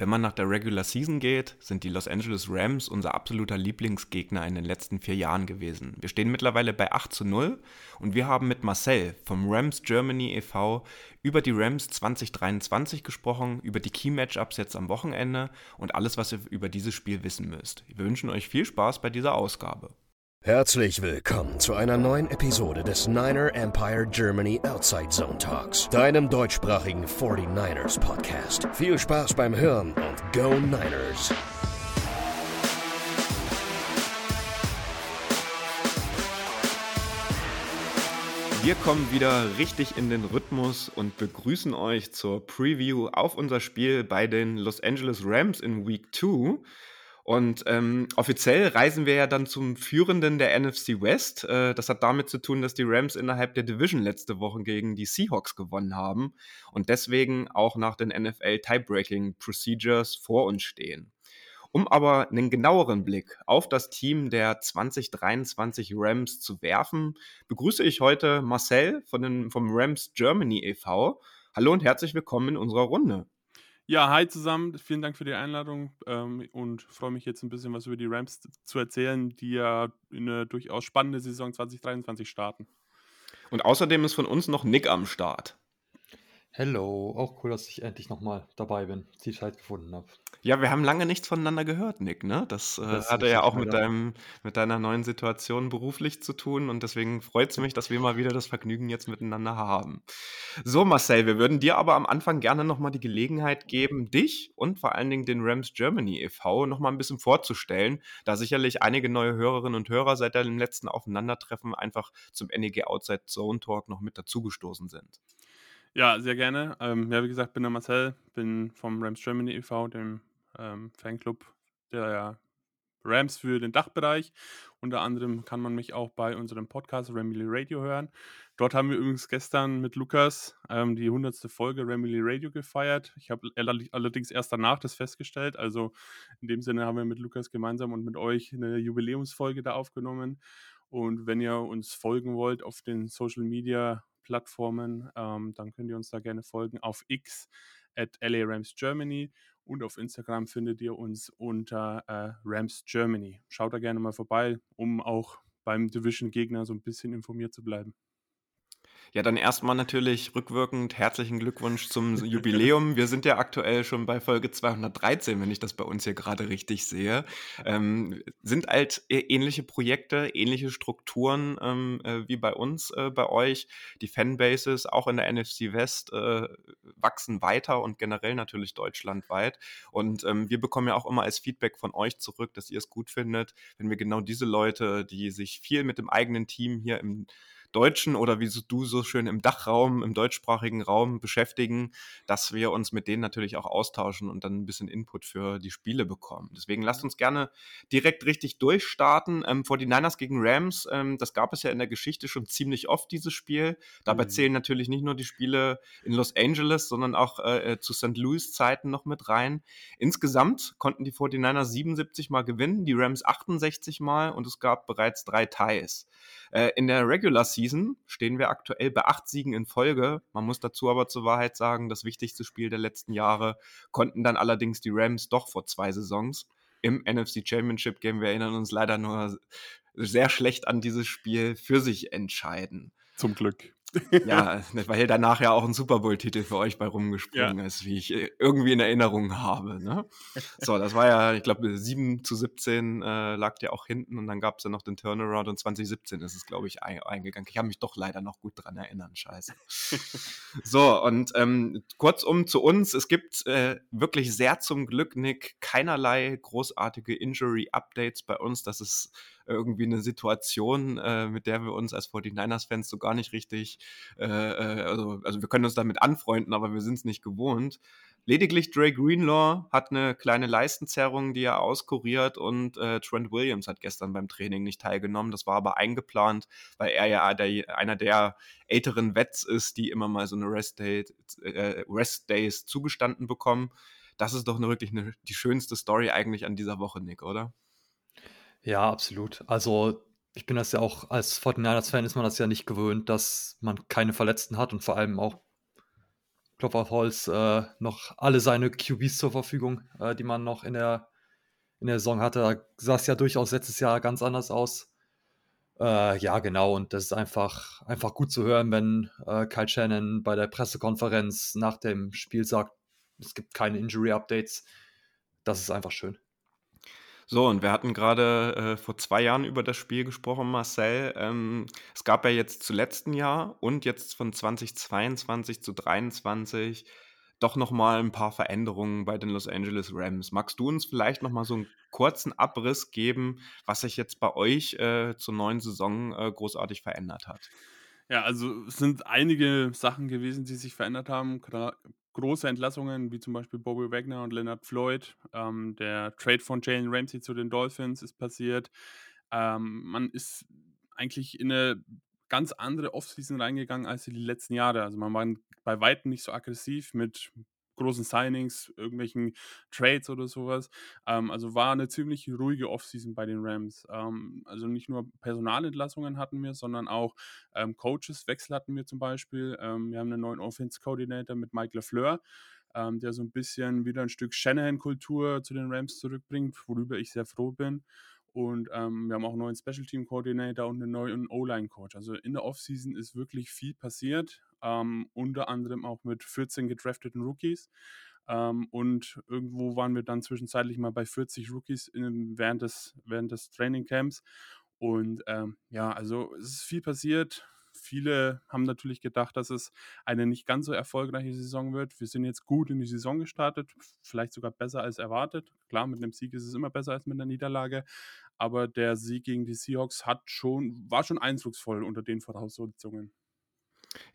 Wenn man nach der Regular Season geht, sind die Los Angeles Rams unser absoluter Lieblingsgegner in den letzten vier Jahren gewesen. Wir stehen mittlerweile bei 8 zu 0 und wir haben mit Marcel vom Rams Germany e.V. über die Rams 2023 gesprochen, über die Key Matchups jetzt am Wochenende und alles, was ihr über dieses Spiel wissen müsst. Wir wünschen euch viel Spaß bei dieser Ausgabe. Herzlich willkommen zu einer neuen Episode des Niner Empire Germany Outside Zone Talks, deinem deutschsprachigen 49ers Podcast. Viel Spaß beim Hören und Go Niners! Wir kommen wieder richtig in den Rhythmus und begrüßen euch zur Preview auf unser Spiel bei den Los Angeles Rams in Week 2. Und ähm, offiziell reisen wir ja dann zum Führenden der NFC West. Äh, das hat damit zu tun, dass die Rams innerhalb der Division letzte Woche gegen die Seahawks gewonnen haben und deswegen auch nach den NFL Tiebreaking Procedures vor uns stehen. Um aber einen genaueren Blick auf das Team der 2023 Rams zu werfen, begrüße ich heute Marcel von den, vom Rams Germany e.V. Hallo und herzlich willkommen in unserer Runde. Ja, hi zusammen. Vielen Dank für die Einladung ähm, und freue mich jetzt ein bisschen was über die Rams zu erzählen, die ja in eine durchaus spannende Saison 2023 starten. Und außerdem ist von uns noch Nick am Start. Hello, auch cool, dass ich endlich nochmal dabei bin, die Zeit gefunden habe. Ja, wir haben lange nichts voneinander gehört, Nick, ne? Das, äh, das hatte ja auch mit, deinem, mit deiner neuen Situation beruflich zu tun und deswegen freut es mich, dass wir mal wieder das Vergnügen jetzt miteinander haben. So, Marcel, wir würden dir aber am Anfang gerne nochmal die Gelegenheit geben, dich und vor allen Dingen den Rams Germany e.V. nochmal ein bisschen vorzustellen, da sicherlich einige neue Hörerinnen und Hörer seit deinem letzten Aufeinandertreffen einfach zum NEG Outside Zone Talk noch mit dazugestoßen sind. Ja, sehr gerne. Ähm, ja, wie gesagt, bin der Marcel, bin vom Rams Germany e.V., dem ähm, Fanclub der Rams für den Dachbereich. Unter anderem kann man mich auch bei unserem Podcast Ramily Radio hören. Dort haben wir übrigens gestern mit Lukas ähm, die 100. Folge Ramily Radio gefeiert. Ich habe allerdings erst danach das festgestellt. Also in dem Sinne haben wir mit Lukas gemeinsam und mit euch eine Jubiläumsfolge da aufgenommen. Und wenn ihr uns folgen wollt auf den Social Media Plattformen, ähm, dann könnt ihr uns da gerne folgen auf X at LA Rams Germany und auf Instagram findet ihr uns unter äh, Rams Germany. Schaut da gerne mal vorbei, um auch beim Division-Gegner so ein bisschen informiert zu bleiben. Ja, dann erstmal natürlich rückwirkend herzlichen Glückwunsch zum Jubiläum. Wir sind ja aktuell schon bei Folge 213, wenn ich das bei uns hier gerade richtig sehe. Ähm, sind halt e-, ähnliche Projekte, ähnliche Strukturen ähm, äh, wie bei uns, äh, bei euch. Die Fanbases auch in der NFC West äh, wachsen weiter und generell natürlich deutschlandweit. Und ähm, wir bekommen ja auch immer als Feedback von euch zurück, dass ihr es gut findet, wenn wir genau diese Leute, die sich viel mit dem eigenen Team hier im Deutschen oder wie du so schön im Dachraum, im deutschsprachigen Raum beschäftigen, dass wir uns mit denen natürlich auch austauschen und dann ein bisschen Input für die Spiele bekommen. Deswegen lasst uns gerne direkt richtig durchstarten. Ähm, 49ers gegen Rams, ähm, das gab es ja in der Geschichte schon ziemlich oft, dieses Spiel. Dabei mhm. zählen natürlich nicht nur die Spiele in Los Angeles, sondern auch äh, äh zu St. Louis Zeiten noch mit rein. Insgesamt konnten die 49ers 77 Mal gewinnen, die Rams 68 Mal und es gab bereits drei Ties. Äh, in der Regular Season stehen wir aktuell bei acht Siegen in Folge. Man muss dazu aber zur Wahrheit sagen, das wichtigste Spiel der letzten Jahre konnten dann allerdings die Rams doch vor zwei Saisons. Im NFC Championship Game, wir erinnern uns leider nur sehr schlecht an dieses Spiel, für sich entscheiden. Zum Glück ja, weil danach ja auch ein Super Bowl-Titel für euch bei rumgesprungen ja. ist, wie ich äh, irgendwie in Erinnerung habe. Ne? So, das war ja, ich glaube, 7 zu 17 äh, lag der auch hinten und dann gab es ja noch den Turnaround und 2017 ist es, glaube ich, ein, eingegangen. Ich habe mich doch leider noch gut dran erinnern, scheiße. so, und ähm, kurzum zu uns, es gibt äh, wirklich sehr zum Glück, Nick, keinerlei großartige Injury-Updates bei uns. Das ist irgendwie eine Situation, äh, mit der wir uns als 49ers-Fans so gar nicht richtig, äh, äh, also, also wir können uns damit anfreunden, aber wir sind es nicht gewohnt. Lediglich Dre Greenlaw hat eine kleine Leistenzerrung, die er auskuriert und äh, Trent Williams hat gestern beim Training nicht teilgenommen. Das war aber eingeplant, weil er ja der, einer der älteren Vets ist, die immer mal so eine Rest, Day, äh, Rest Days zugestanden bekommen. Das ist doch wirklich eine, die schönste Story eigentlich an dieser Woche, Nick, oder? Ja, absolut. Also, ich bin das ja auch als 49ers-Fan ist man das ja nicht gewöhnt, dass man keine Verletzten hat und vor allem auch Klopf auf Holz, äh, noch alle seine QBs zur Verfügung, äh, die man noch in der, in der Saison hatte. Da sah es ja durchaus letztes Jahr ganz anders aus. Äh, ja, genau. Und das ist einfach, einfach gut zu hören, wenn äh, Kyle Shannon bei der Pressekonferenz nach dem Spiel sagt, es gibt keine Injury-Updates. Das ist einfach schön. So, und wir hatten gerade äh, vor zwei Jahren über das Spiel gesprochen, Marcel. Ähm, es gab ja jetzt zu letzten Jahr und jetzt von 2022 zu 2023 doch noch mal ein paar Veränderungen bei den Los Angeles Rams. Magst du uns vielleicht noch mal so einen kurzen Abriss geben, was sich jetzt bei euch äh, zur neuen Saison äh, großartig verändert hat? Ja, also es sind einige Sachen gewesen, die sich verändert haben große Entlassungen, wie zum Beispiel Bobby Wagner und Leonard Floyd. Ähm, der Trade von Jalen Ramsey zu den Dolphins ist passiert. Ähm, man ist eigentlich in eine ganz andere Offseason reingegangen als in die letzten Jahre. Also man war bei weitem nicht so aggressiv mit großen Signings, irgendwelchen Trades oder sowas. Ähm, also war eine ziemlich ruhige Offseason bei den Rams. Ähm, also nicht nur Personalentlassungen hatten wir, sondern auch ähm, Coaches-Wechsel hatten wir zum Beispiel. Ähm, wir haben einen neuen Offense-Coordinator mit Mike LeFleur. Ähm, der so ein bisschen wieder ein Stück Shanahan-Kultur zu den Rams zurückbringt, worüber ich sehr froh bin. Und ähm, wir haben auch einen neuen Special Team Coordinator und einen neuen O-Line Coach. Also in der Offseason ist wirklich viel passiert. Ähm, unter anderem auch mit 14 gedrafteten Rookies. Ähm, und irgendwo waren wir dann zwischenzeitlich mal bei 40 Rookies in, während, des, während des Training Camps. Und ähm, ja, also es ist viel passiert. Viele haben natürlich gedacht, dass es eine nicht ganz so erfolgreiche Saison wird. Wir sind jetzt gut in die Saison gestartet, vielleicht sogar besser als erwartet. Klar, mit einem Sieg ist es immer besser als mit einer Niederlage, aber der Sieg gegen die Seahawks hat schon, war schon eindrucksvoll unter den Voraussetzungen.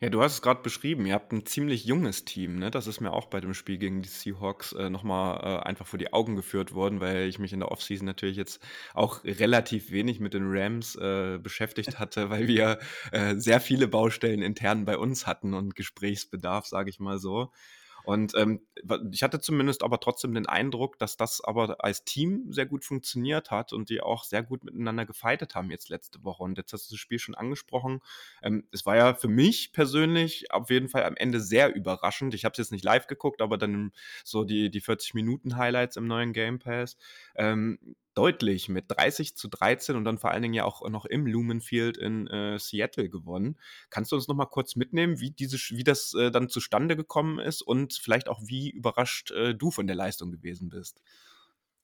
Ja, du hast es gerade beschrieben. Ihr habt ein ziemlich junges Team, ne? Das ist mir auch bei dem Spiel gegen die Seahawks äh, noch mal äh, einfach vor die Augen geführt worden, weil ich mich in der Offseason natürlich jetzt auch relativ wenig mit den Rams äh, beschäftigt hatte, weil wir äh, sehr viele Baustellen intern bei uns hatten und Gesprächsbedarf, sage ich mal so. Und ähm, ich hatte zumindest aber trotzdem den Eindruck, dass das aber als Team sehr gut funktioniert hat und die auch sehr gut miteinander gefeitet haben jetzt letzte Woche. Und jetzt hast du das Spiel schon angesprochen. Ähm, es war ja für mich persönlich auf jeden Fall am Ende sehr überraschend. Ich habe es jetzt nicht live geguckt, aber dann so die, die 40 Minuten Highlights im neuen Game Pass. Ähm, deutlich mit 30 zu 13 und dann vor allen Dingen ja auch noch im Lumenfield in äh, Seattle gewonnen. Kannst du uns noch mal kurz mitnehmen, wie, diese, wie das äh, dann zustande gekommen ist und vielleicht auch wie überrascht äh, du von der Leistung gewesen bist?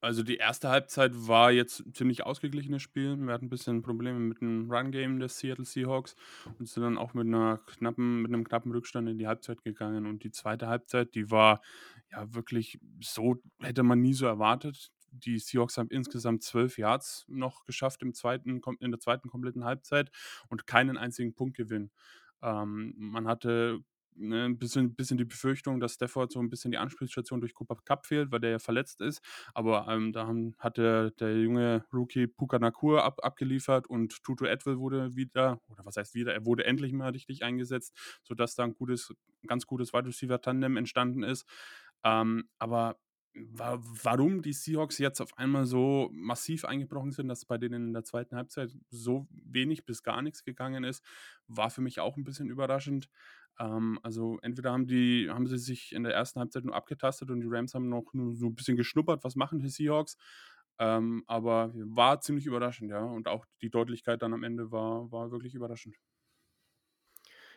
Also die erste Halbzeit war jetzt ein ziemlich ausgeglichenes Spiel. Wir hatten ein bisschen Probleme mit dem Run-Game des Seattle Seahawks und sind dann auch mit, einer knappen, mit einem knappen Rückstand in die Halbzeit gegangen. Und die zweite Halbzeit, die war ja wirklich so, hätte man nie so erwartet die Seahawks haben insgesamt zwölf Yards noch geschafft im zweiten, in der zweiten kompletten Halbzeit und keinen einzigen Punktgewinn. Ähm, man hatte ne, ein bisschen, bisschen die Befürchtung, dass Stafford so ein bisschen die Anspielstation durch Cooper Cup fehlt, weil der ja verletzt ist. Aber ähm, da haben, hat der, junge Rookie Puka Nakur ab, abgeliefert und Tutu Atwell wurde wieder, oder was heißt wieder, er wurde endlich mal richtig eingesetzt, sodass da ein gutes, ganz gutes Wide Receiver Tandem entstanden ist. Ähm, aber warum die Seahawks jetzt auf einmal so massiv eingebrochen sind, dass bei denen in der zweiten Halbzeit so wenig bis gar nichts gegangen ist, war für mich auch ein bisschen überraschend. Ähm, also entweder haben die, haben sie sich in der ersten Halbzeit nur abgetastet und die Rams haben noch nur so ein bisschen geschnuppert, was machen die Seahawks. Ähm, aber war ziemlich überraschend, ja. Und auch die Deutlichkeit dann am Ende war, war wirklich überraschend.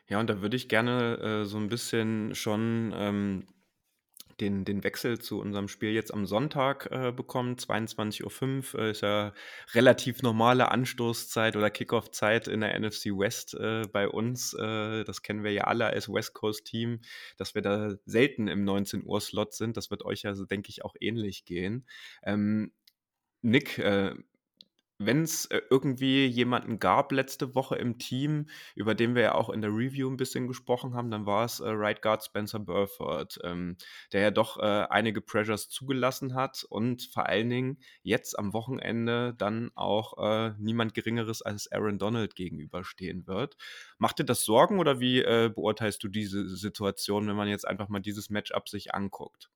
Ja, und da würde ich gerne äh, so ein bisschen schon ähm, den, den Wechsel zu unserem Spiel jetzt am Sonntag äh, bekommen. 22.05 Uhr äh, ist ja relativ normale Anstoßzeit oder Kickoff-Zeit in der NFC West äh, bei uns. Äh, das kennen wir ja alle als West Coast-Team, dass wir da selten im 19 Uhr-Slot sind. Das wird euch ja, so, denke ich, auch ähnlich gehen. Ähm, Nick, äh, wenn es äh, irgendwie jemanden gab letzte Woche im Team, über den wir ja auch in der Review ein bisschen gesprochen haben, dann war es äh, Right Guard Spencer Burford, ähm, der ja doch äh, einige Pressures zugelassen hat und vor allen Dingen jetzt am Wochenende dann auch äh, niemand Geringeres als Aaron Donald gegenüberstehen wird. Macht dir das Sorgen oder wie äh, beurteilst du diese Situation, wenn man jetzt einfach mal dieses Matchup sich anguckt?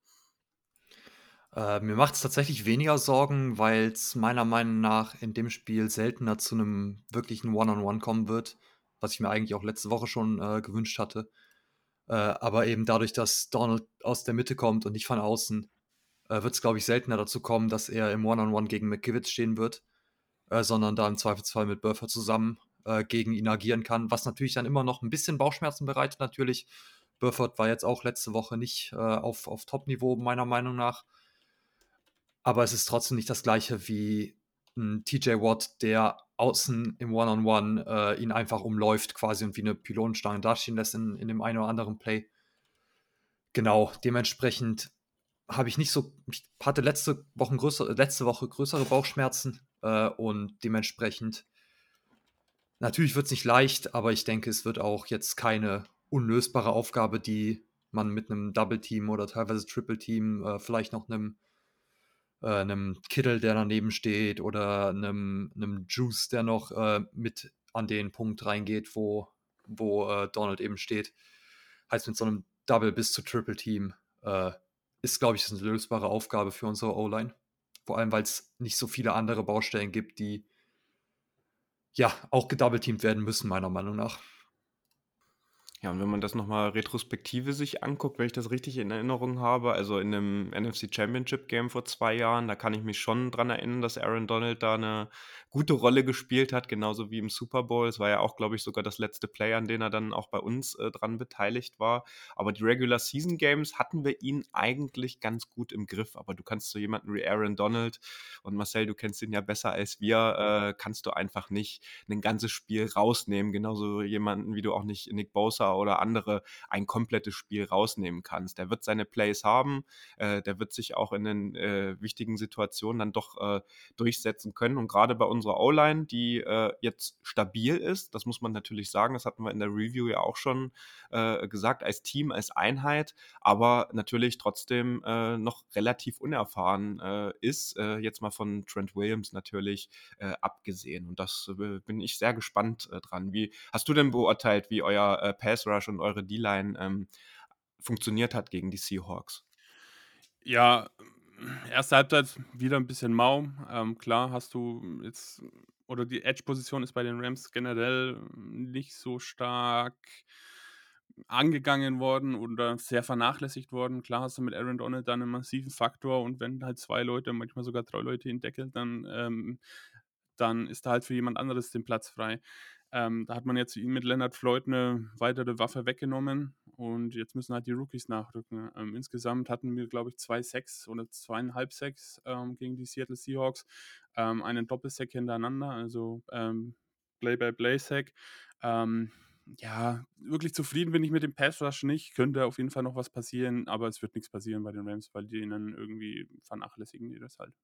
Äh, mir macht es tatsächlich weniger Sorgen, weil es meiner Meinung nach in dem Spiel seltener zu einem wirklichen One-on-One kommen wird, was ich mir eigentlich auch letzte Woche schon äh, gewünscht hatte. Äh, aber eben dadurch, dass Donald aus der Mitte kommt und nicht von außen, äh, wird es, glaube ich, seltener dazu kommen, dass er im One-on-One -on -One gegen McKivitz stehen wird, äh, sondern da im Zweifelsfall mit Burford zusammen äh, gegen ihn agieren kann, was natürlich dann immer noch ein bisschen Bauchschmerzen bereitet, natürlich. Burford war jetzt auch letzte Woche nicht auf, auf Top-Niveau, meiner Meinung nach. Aber es ist trotzdem nicht das gleiche wie ein TJ Watt, der außen im One-on-One -on -One, äh, ihn einfach umläuft quasi und wie eine Pylonenstange dastehen lässt in, in dem einen oder anderen Play. Genau, dementsprechend habe ich nicht so, ich hatte letzte Woche, größere, letzte Woche größere Bauchschmerzen äh, und dementsprechend, natürlich wird es nicht leicht, aber ich denke, es wird auch jetzt keine unlösbare Aufgabe, die man mit einem Double Team oder teilweise Triple Team, äh, vielleicht noch einem äh, einem Kittel, der daneben steht, oder einem, einem Juice, der noch äh, mit an den Punkt reingeht, wo, wo äh, Donald eben steht. Heißt, mit so einem Double bis zu Triple Team äh, ist, glaube ich, eine lösbare Aufgabe für unsere O-Line. Vor allem, weil es nicht so viele andere Baustellen gibt, die ja auch gedoubleteamt werden müssen, meiner Meinung nach. Ja, und wenn man das nochmal retrospektive sich anguckt, wenn ich das richtig in Erinnerung habe, also in einem NFC Championship Game vor zwei Jahren, da kann ich mich schon dran erinnern, dass Aaron Donald da eine gute Rolle gespielt hat, genauso wie im Super Bowl. Es war ja auch, glaube ich, sogar das letzte Play, an dem er dann auch bei uns äh, dran beteiligt war. Aber die Regular Season Games hatten wir ihn eigentlich ganz gut im Griff. Aber du kannst so jemanden wie Aaron Donald und Marcel, du kennst ihn ja besser als wir, äh, kannst du einfach nicht ein ganzes Spiel rausnehmen. Genauso jemanden, wie du auch nicht Nick Bosa oder andere ein komplettes Spiel rausnehmen kannst. Der wird seine Plays haben, äh, der wird sich auch in den äh, wichtigen Situationen dann doch äh, durchsetzen können. Und gerade bei uns unserer O-Line, die äh, jetzt stabil ist. Das muss man natürlich sagen. Das hatten wir in der Review ja auch schon äh, gesagt, als Team, als Einheit, aber natürlich trotzdem äh, noch relativ unerfahren äh, ist. Äh, jetzt mal von Trent Williams natürlich äh, abgesehen. Und das bin ich sehr gespannt dran. Wie hast du denn beurteilt, wie euer Pass Rush und eure D-Line ähm, funktioniert hat gegen die Seahawks? Ja, erste Halbzeit wieder ein bisschen mau. Ähm, klar hast du jetzt, oder die Edge-Position ist bei den Rams generell nicht so stark angegangen worden oder sehr vernachlässigt worden. Klar hast du mit Aaron Donald dann einen massiven Faktor und wenn halt zwei Leute, manchmal sogar drei Leute ihn deckeln, dann, ähm, dann ist da halt für jemand anderes den Platz frei. Ähm, da hat man jetzt mit Leonard Floyd eine weitere Waffe weggenommen und jetzt müssen halt die Rookies nachrücken. Ähm, insgesamt hatten wir, glaube ich, zwei Sacks oder zweieinhalb Sacks ähm, gegen die Seattle Seahawks, ähm, einen Doppelsack hintereinander, also ähm, Play-by-Play-Sack. Ähm, ja, wirklich zufrieden bin ich mit dem Pass Rush nicht. Könnte auf jeden Fall noch was passieren, aber es wird nichts passieren bei den Rams, weil die ihnen irgendwie vernachlässigen die das halt.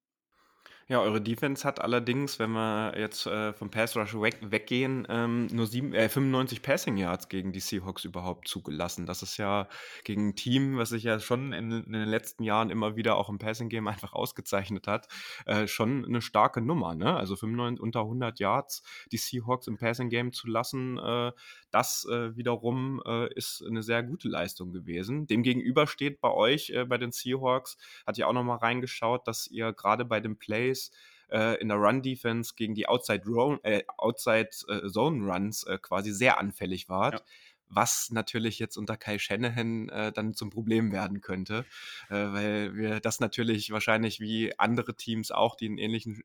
Ja, eure Defense hat allerdings, wenn wir jetzt äh, vom Pass Rush weg, weggehen, ähm, nur sieben, äh, 95 Passing Yards gegen die Seahawks überhaupt zugelassen. Das ist ja gegen ein Team, was sich ja schon in, in den letzten Jahren immer wieder auch im Passing Game einfach ausgezeichnet hat, äh, schon eine starke Nummer. Ne? Also 95 unter 100 Yards die Seahawks im Passing Game zu lassen, äh, das äh, wiederum äh, ist eine sehr gute Leistung gewesen. Demgegenüber steht bei euch, äh, bei den Seahawks, hat ja auch nochmal reingeschaut, dass ihr gerade bei den Plays äh, in der Run-Defense gegen die Outside, äh, Outside äh, Zone Runs quasi sehr anfällig wart. Ja. Was natürlich jetzt unter Kai Shanahan äh, dann zum Problem werden könnte, äh, weil wir das natürlich wahrscheinlich wie andere Teams auch, die einen ähnlichen,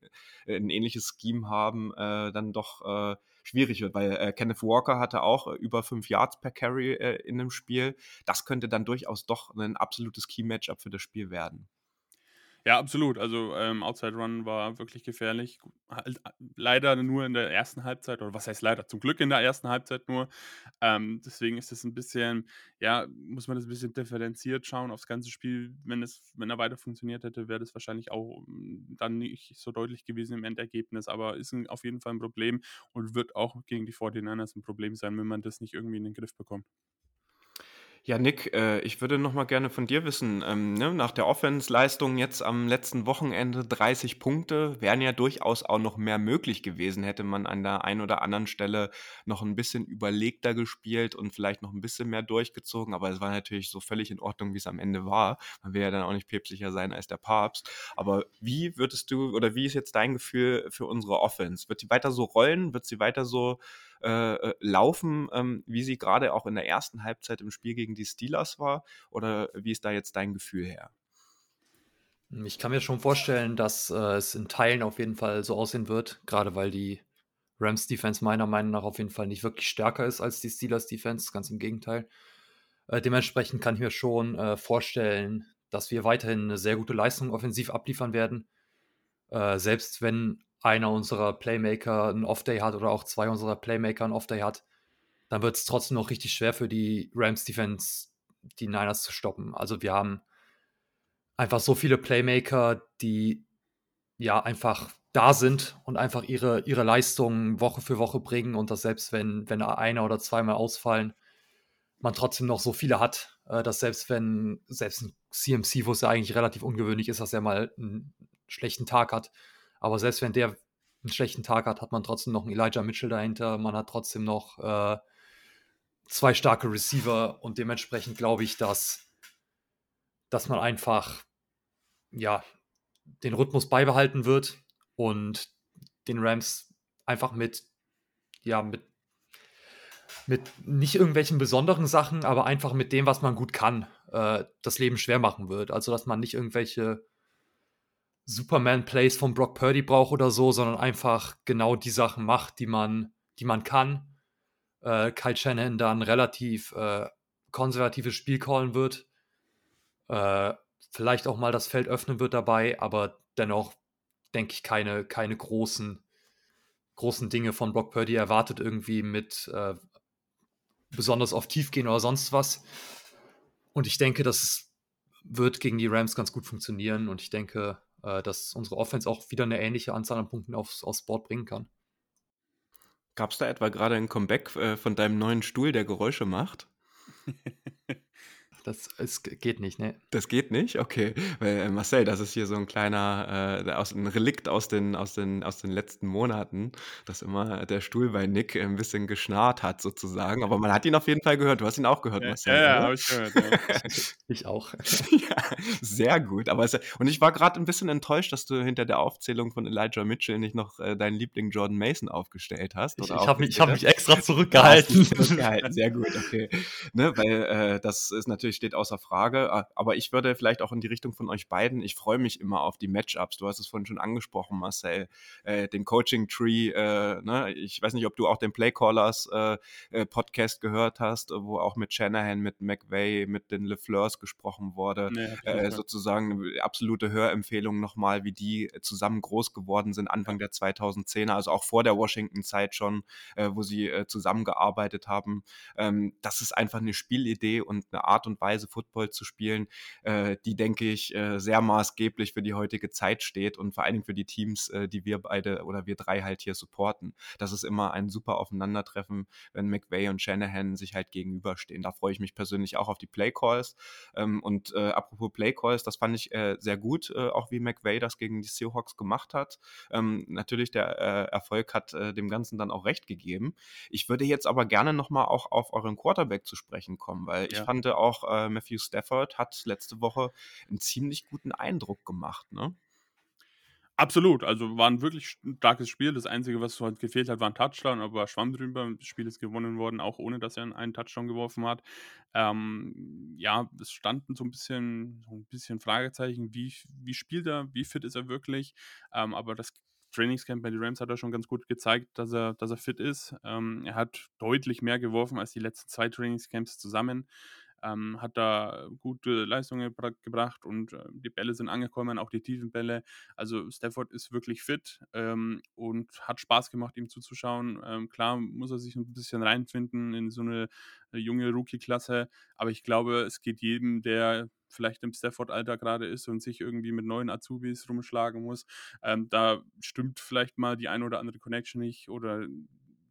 ein ähnliches Scheme haben, dann doch schwierig wird, weil äh, Kenneth Walker hatte auch äh, über fünf Yards per Carry äh, in dem Spiel. Das könnte dann durchaus doch ein absolutes Key-Matchup für das Spiel werden. Ja, absolut. Also ähm, Outside Run war wirklich gefährlich. Halt, leider nur in der ersten Halbzeit, oder was heißt leider? Zum Glück in der ersten Halbzeit nur. Ähm, deswegen ist es ein bisschen, ja, muss man das ein bisschen differenziert schauen aufs ganze Spiel. Wenn es, wenn er weiter funktioniert hätte, wäre das wahrscheinlich auch mm, dann nicht so deutlich gewesen im Endergebnis. Aber ist ein, auf jeden Fall ein Problem und wird auch gegen die 49ers ein Problem sein, wenn man das nicht irgendwie in den Griff bekommt. Ja, Nick, äh, ich würde noch mal gerne von dir wissen, ähm, ne, nach der Offense-Leistung jetzt am letzten Wochenende 30 Punkte, wären ja durchaus auch noch mehr möglich gewesen, hätte man an der einen oder anderen Stelle noch ein bisschen überlegter gespielt und vielleicht noch ein bisschen mehr durchgezogen, aber es war natürlich so völlig in Ordnung, wie es am Ende war. Man will ja dann auch nicht päpstlicher sein als der Papst. Aber wie würdest du oder wie ist jetzt dein Gefühl für unsere Offense? Wird sie weiter so rollen? Wird sie weiter so äh, äh, laufen, ähm, wie sie gerade auch in der ersten Halbzeit im Spiel gegen die Steelers war? Oder wie ist da jetzt dein Gefühl her? Ich kann mir schon vorstellen, dass äh, es in Teilen auf jeden Fall so aussehen wird, gerade weil die Rams Defense meiner Meinung nach auf jeden Fall nicht wirklich stärker ist als die Steelers Defense, ganz im Gegenteil. Äh, dementsprechend kann ich mir schon äh, vorstellen, dass wir weiterhin eine sehr gute Leistung offensiv abliefern werden. Äh, selbst wenn einer unserer Playmaker einen Off-Day hat oder auch zwei unserer Playmaker einen Off-Day hat, dann wird es trotzdem noch richtig schwer für die Rams Defense, die Niners zu stoppen. Also wir haben einfach so viele Playmaker, die ja einfach da sind und einfach ihre, ihre Leistungen Woche für Woche bringen und dass selbst wenn, wenn einer oder zweimal ausfallen, man trotzdem noch so viele hat, äh, dass selbst wenn, selbst ein CMC, wo es ja eigentlich relativ ungewöhnlich ist, dass er mal einen schlechten Tag hat, aber selbst wenn der einen schlechten Tag hat, hat man trotzdem noch einen Elijah Mitchell dahinter, man hat trotzdem noch äh, zwei starke Receiver und dementsprechend glaube ich, dass, dass man einfach ja, den Rhythmus beibehalten wird und den Rams einfach mit, ja, mit, mit nicht irgendwelchen besonderen Sachen, aber einfach mit dem, was man gut kann, äh, das Leben schwer machen wird. Also, dass man nicht irgendwelche Superman-Plays von Brock Purdy braucht oder so, sondern einfach genau die Sachen macht, die man, die man kann. Äh, Kyle Shanahan dann relativ äh, konservatives Spiel callen wird. Äh, vielleicht auch mal das Feld öffnen wird dabei, aber dennoch denke ich keine, keine großen, großen Dinge von Brock Purdy erwartet irgendwie mit äh, besonders auf Tief gehen oder sonst was. Und ich denke, das wird gegen die Rams ganz gut funktionieren und ich denke, äh, dass unsere Offense auch wieder eine ähnliche Anzahl an Punkten aufs, aufs Board bringen kann. Gab es da etwa gerade ein Comeback äh, von deinem neuen Stuhl, der Geräusche macht? Das es geht nicht, ne? Das geht nicht? Okay. Weil, äh, Marcel, das ist hier so ein kleiner, äh, aus, ein Relikt aus den, aus, den, aus den letzten Monaten, dass immer der Stuhl bei Nick ein bisschen geschnarrt hat, sozusagen. Aber man hat ihn auf jeden Fall gehört. Du hast ihn auch gehört, Ja, Marcel. ja, ja habe ich gehört. Ja. Ich auch. ja, sehr gut. Aber es, und ich war gerade ein bisschen enttäuscht, dass du hinter der Aufzählung von Elijah Mitchell nicht noch äh, deinen Liebling Jordan Mason aufgestellt hast. Ich, oder ich habe mich, ich hab mich extra zurückgehalten. zurückgehalten. Sehr gut, okay. Ne, weil äh, das ist natürlich steht außer Frage. Ah, Aber ich würde vielleicht auch in die Richtung von euch beiden. Ich freue mich immer auf die Matchups. Du hast es vorhin schon angesprochen, Marcel. Äh, den Coaching Tree. Äh, ne? Ich weiß nicht, ob du auch den Playcallers äh, äh, Podcast gehört hast, wo auch mit Shanahan, mit McVay, mit den LeFleurs gesprochen wurde Nee, äh, sozusagen absolute Hörempfehlung nochmal, wie die zusammen groß geworden sind, Anfang der 2010er, also auch vor der Washington-Zeit schon, äh, wo sie äh, zusammengearbeitet haben. Ähm, das ist einfach eine Spielidee und eine Art und Weise, Football zu spielen, äh, die, denke ich, äh, sehr maßgeblich für die heutige Zeit steht und vor allen Dingen für die Teams, äh, die wir beide oder wir drei halt hier supporten. Das ist immer ein super Aufeinandertreffen, wenn McVay und Shanahan sich halt gegenüberstehen. Da freue ich mich persönlich auch auf die Playcalls. Ähm, und äh, apropos Playcalls, das fand ich äh, sehr gut, äh, auch wie McVay das gegen die Seahawks gemacht hat. Ähm, natürlich, der Erfolg hat dem Ganzen dann auch recht gegeben. Ich würde jetzt aber gerne nochmal auch auf euren Quarterback zu sprechen kommen, weil ich Ja. fand auch, äh, Matthew Stafford hat letzte Woche einen ziemlich guten Eindruck gemacht. Ne? Absolut, also war ein wirklich starkes Spiel. Das Einzige, was so halt gefehlt hat, war ein Touchdown, aber schwamm drüber. Das Spiel ist gewonnen worden, auch ohne dass er einen Touchdown geworfen hat. Ähm, ja, es standen so ein bisschen, so ein bisschen Fragezeichen, wie, wie spielt er, wie fit ist er wirklich. Ähm, aber das Trainingscamp bei den Rams hat er schon ganz gut gezeigt, dass er, dass er fit ist. Ähm, er hat deutlich mehr geworfen als die letzten zwei Trainingscamps zusammen ähm, hat da gute Leistungen gebra gebracht und äh, die Bälle sind angekommen, auch die tiefen Bälle. Also Stafford ist wirklich fit ähm, und hat Spaß gemacht, ihm zuzuschauen. Ähm, klar muss er sich ein bisschen reinfinden in so eine, äh, junge Rookie-Klasse, aber ich glaube, es geht jedem, der vielleicht im Stafford-Alter gerade ist und sich irgendwie mit neuen Azubis rumschlagen muss. Ähm, da stimmt vielleicht mal die eine oder andere Connection nicht oder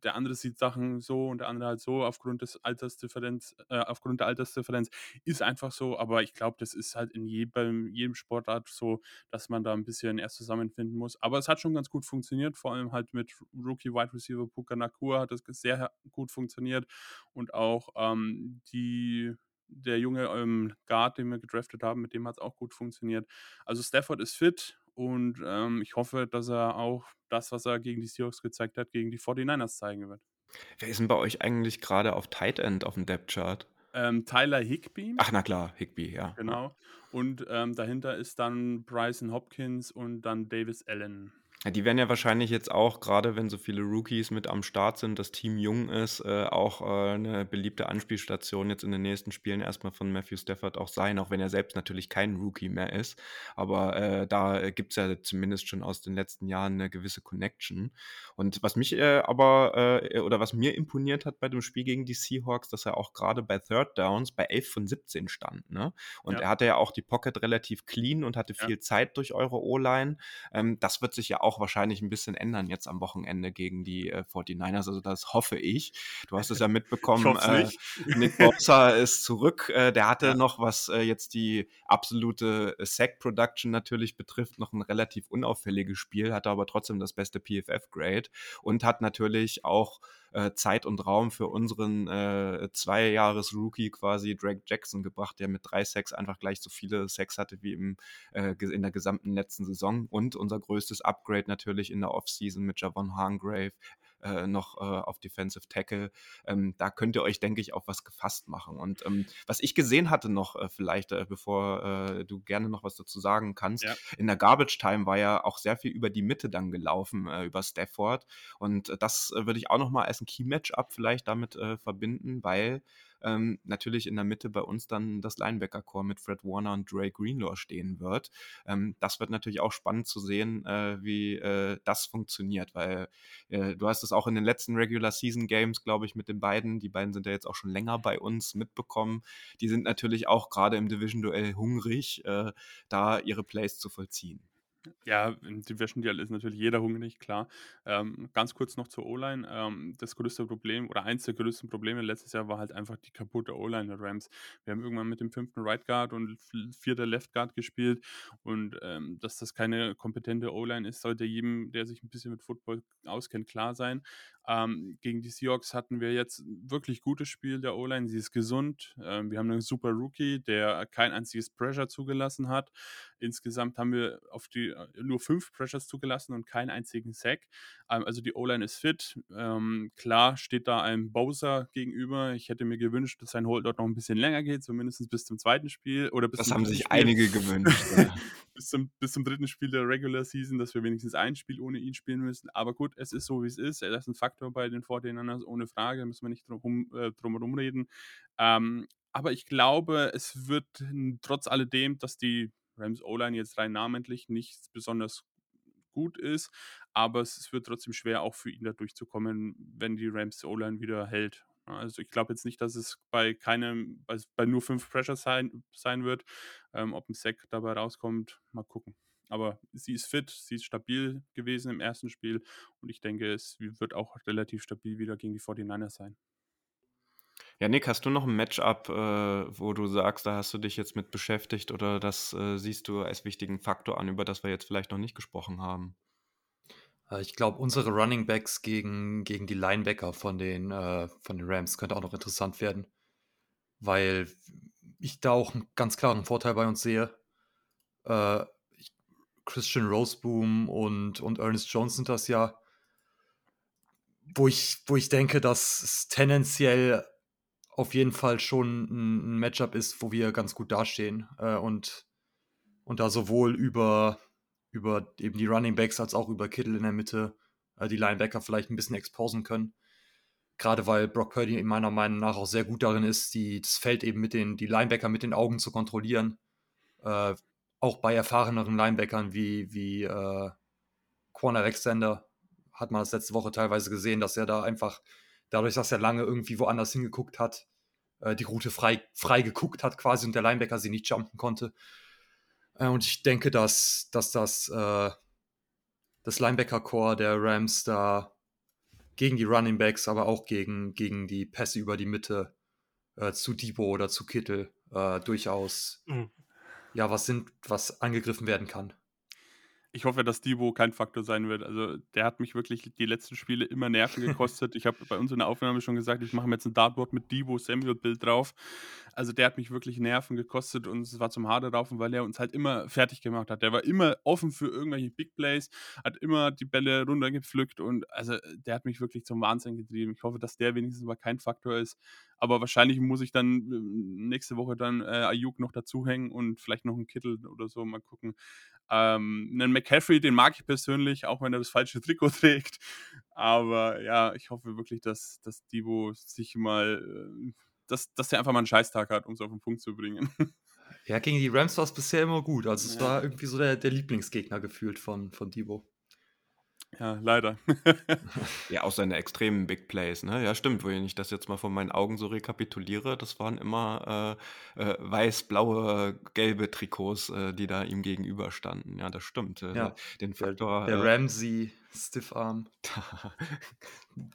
der andere sieht Sachen so und der andere halt so aufgrund des Altersdifferenz, äh, aufgrund der Altersdifferenz ist einfach so, aber ich glaube, das ist halt in jedem, jedem Sportart so, dass man da ein bisschen erst zusammenfinden muss. Aber es hat schon ganz gut funktioniert, vor allem halt mit Rookie Wide Receiver Puka Nakua hat das sehr gut funktioniert und auch ähm, die der junge ähm, Guard, den wir gedraftet haben, mit dem hat es auch gut funktioniert. Also Stafford ist fit und ähm, ich hoffe, dass er auch das, was er gegen die Seahawks gezeigt hat, gegen die 49ers zeigen wird. Wer ist denn bei euch eigentlich gerade auf Tight End auf dem Depth Chart? Ähm, Tyler Higbee. Ach, na klar, Higbee, ja. Genau. Und ähm, dahinter ist dann Bryson Hopkins und dann Davis Allen. Ja, die werden ja wahrscheinlich jetzt auch, gerade wenn so viele Rookies mit am Start sind, das Team jung ist, äh, auch äh, eine beliebte Anspielstation jetzt in den nächsten Spielen erstmal von Matthew Stafford auch sein, auch wenn er selbst natürlich kein Rookie mehr ist. Aber äh, da gibt es ja zumindest schon aus den letzten Jahren eine gewisse Connection. Und was mich äh, aber, äh, oder was mir imponiert hat bei dem Spiel gegen die Seahawks, dass er auch gerade bei Third Downs bei 11 von 17 stand. Ne? Und Ja. er hatte ja auch die Pocket relativ clean und hatte Ja. viel Zeit durch eure O-Line. Ähm, das wird sich ja auch wahrscheinlich ein bisschen ändern jetzt am Wochenende gegen die äh, 49ers. Also das hoffe ich. Du hast es ja mitbekommen. Äh. Nick Bosa ist zurück. Äh, der hatte Ja. noch, was äh, jetzt die absolute äh, Sack-Production natürlich betrifft, noch ein relativ unauffälliges Spiel, hatte aber trotzdem das beste PFF-Grade und hat natürlich auch äh, Zeit und Raum für unseren äh, Zwei-Jahres-Rookie quasi Drake Jackson gebracht, der mit drei Sacks einfach gleich so viele Sacks hatte wie im, äh, in der gesamten letzten Saison. Und unser größtes Upgrade natürlich in der Offseason mit Javon Hargrave äh, noch äh, auf Defensive Tackle. Ähm, da könnt ihr euch, denke ich, auf was gefasst machen. Und ähm, was ich gesehen hatte noch, äh, vielleicht, äh, bevor äh, du gerne noch was dazu sagen kannst, Ja. in der Garbage Time war ja auch sehr viel über die Mitte dann gelaufen, äh, über Stafford. Und das würde ich auch noch mal als ein Key-Matchup vielleicht damit verbinden, weil ähm, natürlich in der Mitte bei uns dann das Linebacker-Core mit Fred Warner und Dre Greenlaw stehen wird. Ähm, das wird natürlich auch spannend zu sehen, äh, wie äh, das funktioniert, weil äh, du hast es auch in den letzten Regular Season Games, glaube ich, mit den beiden, die beiden sind ja jetzt auch schon länger bei uns mitbekommen. Die sind natürlich auch gerade im Division-Duell hungrig, äh, da ihre Plays zu vollziehen. Ja, im Division Duell ist natürlich jeder hungrig, klar. Ähm, ganz kurz noch zur O-Line. Ähm, das größte Problem oder eins der größten Probleme letztes Jahr war halt einfach die kaputte O-Line der Rams. Wir haben irgendwann mit dem fünften Right Guard und vierter Left Guard gespielt und ähm, dass das keine kompetente O-Line ist, sollte jedem, der sich ein bisschen mit Football auskennt, klar sein. Ähm, gegen die Seahawks hatten wir jetzt wirklich gutes Spiel der O-Line. Sie ist gesund. Ähm, wir haben einen super Rookie, der kein einziges Pressure zugelassen hat. Insgesamt haben wir auf die äh, nur fünf Pressures zugelassen und keinen einzigen Sack. Ähm, also die O-Line ist fit. Ähm, klar steht da ein Bowser gegenüber. Ich hätte mir gewünscht, dass sein Holdout noch ein bisschen länger geht, zumindest bis zum zweiten Spiel oder bis Das zum haben sich Spiel. einige gewünscht. ja. bis, zum, bis zum dritten Spiel der Regular Season, dass wir wenigstens ein Spiel ohne ihn spielen müssen. Aber gut, es ist so, wie es ist. Er ist ein Faktor bei den 49ers, ohne Frage. Da müssen wir nicht drum, äh, drum herum reden. Ähm, aber ich glaube, es wird trotz alledem, dass die Rams O-Line jetzt rein namentlich nicht besonders gut ist, aber es, wird trotzdem schwer, auch für ihn da durchzukommen, wenn die Rams O-Line wieder hält. Also ich glaube jetzt nicht, dass es bei keinem, bei, nur fünf Pressures sein, sein wird. Ähm, ob ein Sack dabei rauskommt, mal gucken. Aber sie ist fit, sie ist stabil gewesen im ersten Spiel und ich denke, es wird auch relativ stabil wieder gegen die 49ers sein. Ja, Nick, hast du noch ein Matchup, äh, wo du sagst, da hast du dich jetzt mit beschäftigt oder das äh, siehst du als wichtigen Faktor an, über das wir jetzt vielleicht noch nicht gesprochen haben? Äh, Ich glaube, unsere Running Backs gegen, gegen die Linebacker von den, äh, von den Rams könnte auch noch interessant werden, weil ich da auch einen ganz klaren Vorteil bei uns sehe. Äh, Christian Roseboom und, und Ernest Jones sind das ja, wo ich, wo ich denke, dass es tendenziell auf jeden Fall schon ein, Matchup ist, wo wir ganz gut dastehen äh, und, und da sowohl über, über eben die Running Backs als auch über Kittle in der Mitte äh, die Linebacker vielleicht ein bisschen exposen können. Gerade weil Brock Purdy meiner Meinung nach auch sehr gut darin ist, die, das Feld eben mit den, die Linebacker mit den Augen zu kontrollieren. Äh, auch bei erfahreneren Linebackern wie, wie äh, Quan Alexander hat man das letzte Woche teilweise gesehen, dass er da einfach, dadurch, dass er lange irgendwie woanders hingeguckt hat, äh, die Route frei, frei geguckt hat quasi und der Linebacker sie nicht jumpen konnte. Äh, und ich denke, dass, dass das, äh, das Linebacker-Core der Rams da gegen die Running Backs, aber auch gegen, gegen die Pässe über die Mitte äh, zu Debo oder zu Kittel äh, durchaus Mhm. ja was sind, was angegriffen werden kann. Ich hoffe, dass Debo kein Faktor sein wird. Also, der hat mich wirklich die letzten Spiele immer Nerven gekostet. Ich habe bei uns in der Aufnahme schon gesagt, ich mache mir jetzt ein Dartboard mit Debo Samuel-Bild drauf. Also, der hat mich wirklich Nerven gekostet und es war zum Haare raufen, weil er uns halt immer fertig gemacht hat. Der war immer offen für irgendwelche Big Plays, hat immer die Bälle runtergepflückt und also, der hat mich wirklich zum Wahnsinn getrieben. Ich hoffe, dass der wenigstens mal kein Faktor ist. Aber wahrscheinlich muss ich dann äh, nächste Woche dann äh, Ayuk noch dazuhängen und vielleicht noch einen Kittel oder so mal gucken. Ähm, einen McCaffrey, den mag ich persönlich, auch wenn er das falsche Trikot trägt. Aber ja, ich hoffe wirklich, dass, dass Debo sich mal, äh, dass, dass er einfach mal einen Scheißtag hat, um es auf den Punkt zu bringen. Ja, gegen die Rams war es bisher immer gut. Also es ja. war irgendwie so der, der Lieblingsgegner gefühlt von, von Debo. Ja, leider. ja, auch seine extremen Big Plays, ne? Ja, stimmt, wenn ich das jetzt mal von meinen Augen so rekapituliere, das waren immer äh, äh, weiß-blaue, gelbe Trikots, äh, die da ihm gegenüberstanden. Ja, das stimmt. Äh, ja, den Faktor. Der, der äh Stiffarm.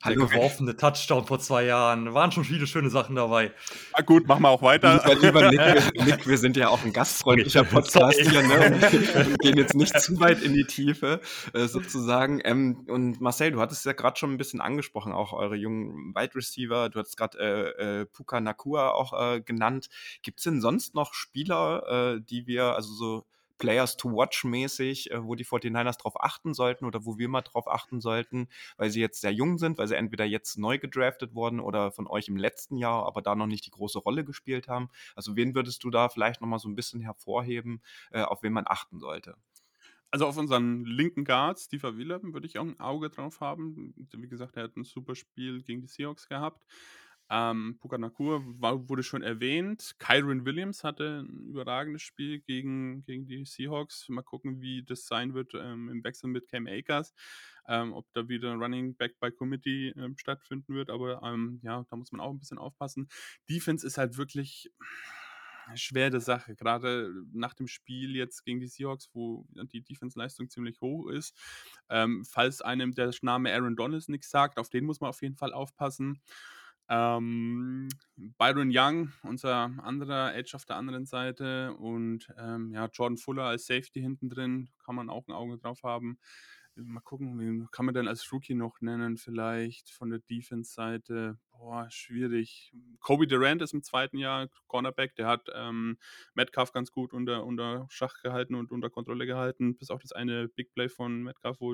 Der geworfene Touchdown vor zwei Jahren. Waren schon viele schöne Sachen dabei. Na gut, machen wir auch weiter. Lieber Nick, Nick, wir sind ja auch ein gastfreundlicher Podcast hier ne? und gehen jetzt nicht zu weit in die Tiefe äh, sozusagen. Ähm, und Marcel, du hattest ja gerade schon ein bisschen angesprochen, auch eure jungen Wide Receiver. Du hattest gerade äh, äh, Puka Nakua auch äh, genannt. Gibt es denn sonst noch Spieler, äh, die wir, also so Players to Watch mäßig, äh, wo die 49ers drauf achten sollten oder wo wir mal drauf achten sollten, weil sie jetzt sehr jung sind, weil sie entweder jetzt neu gedraftet wurden oder von euch im letzten Jahr, aber da noch nicht die große Rolle gespielt haben. Also wen würdest du da vielleicht noch mal so ein bisschen hervorheben, äh, auf wen man achten sollte? Also auf unseren linken Guard, Steve Willem, würde ich auch ein Auge drauf haben. Wie gesagt, er hat ein super Spiel gegen die Seahawks gehabt. Ähm, Pukanakur wurde schon erwähnt. Kyron Williams hatte ein überragendes Spiel gegen, gegen die Seahawks. Mal gucken, wie das sein wird ähm, im Wechsel mit Cam Akers. Ähm, ob da wieder Running Back by Committee ähm, stattfinden wird. Aber ähm, ja, da muss man auch ein bisschen aufpassen. Defense ist halt wirklich schwere Sache, gerade nach dem Spiel jetzt gegen die Seahawks, wo die Defense-Leistung ziemlich hoch ist. Ähm, falls einem der Name Aaron Donalds nichts sagt, auf den muss man auf jeden Fall aufpassen. Ähm, Byron Young, unser anderer Edge auf der anderen Seite und ähm, ja, Jordan Fuller als Safety hinten drin, kann man auch ein Auge drauf haben. Mal gucken, wen kann man denn als Rookie noch nennen? Vielleicht von der Defense-Seite. Boah, schwierig. Kobe Durant ist im zweiten Jahr Cornerback. Der hat ähm, Metcalf ganz gut unter, unter Schach gehalten und unter Kontrolle gehalten. Bis auf das eine Big Play von Metcalf, wo,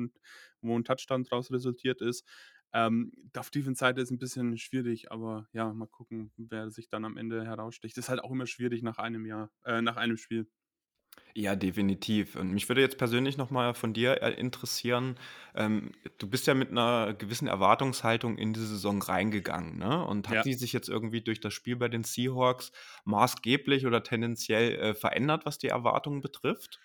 wo ein Touchdown daraus resultiert ist. Ähm, auf Defense-Seite ist ein bisschen schwierig, aber ja, mal gucken, wer sich dann am Ende heraussticht. Das ist halt auch immer schwierig nach einem Jahr, äh, nach einem Spiel. Ja, definitiv. Und mich würde jetzt persönlich nochmal von dir äh, interessieren, ähm, du bist ja mit einer gewissen Erwartungshaltung in die Saison reingegangen, ne? Und hat Ja. die sich jetzt irgendwie durch das Spiel bei den Seahawks maßgeblich oder tendenziell äh, verändert, was die Erwartungen betrifft?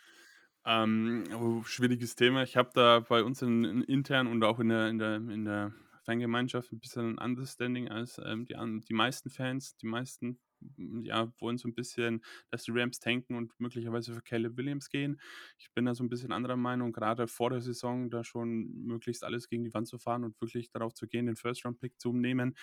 Ähm, oh, schwieriges Thema. Ich habe da bei uns in, in, intern und auch in der, in der, in der Fangemeinschaft ein bisschen ein Understanding als ähm, die, die meisten Fans. Die meisten ja, wollen so ein bisschen, dass die Rams tanken und möglicherweise für Caleb Williams gehen. Ich bin da so ein bisschen anderer Meinung, gerade vor der Saison da schon möglichst alles gegen die Wand zu fahren und wirklich darauf zu gehen, den First-Round-Pick zu nehmen.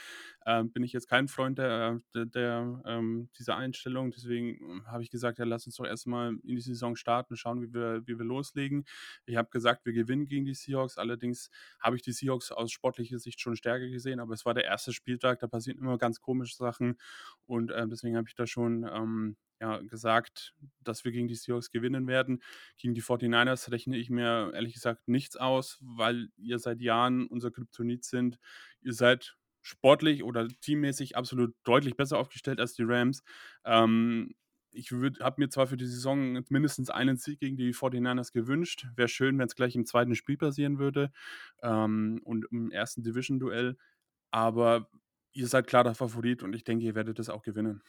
Ähm, bin ich jetzt kein Freund der, der, der ähm, dieser Einstellung. Deswegen ähm, habe ich gesagt, ja, lass uns doch erstmal in die Saison starten, schauen, wie wir, wie wir loslegen. Ich habe gesagt, wir gewinnen gegen die Seahawks. Allerdings habe ich die Seahawks aus sportlicher Sicht schon stärker gesehen, aber es war der erste Spieltag, da passieren immer ganz komische Sachen und äh, deswegen habe ich da schon ähm, ja, gesagt, dass wir gegen die Seahawks gewinnen werden. Gegen die 49ers rechne ich mir ehrlich gesagt nichts aus, weil ihr seit Jahren unser Kryptonit sind. Ihr seid sportlich oder teammäßig absolut deutlich besser aufgestellt als die Rams. Ähm, ich habe mir zwar für die Saison mindestens einen Sieg gegen die 49ers gewünscht. Wäre schön, wenn es gleich im zweiten Spiel passieren würde ähm, und im ersten Division-Duell. Aber ihr seid klar der Favorit und ich denke, ihr werdet es auch gewinnen.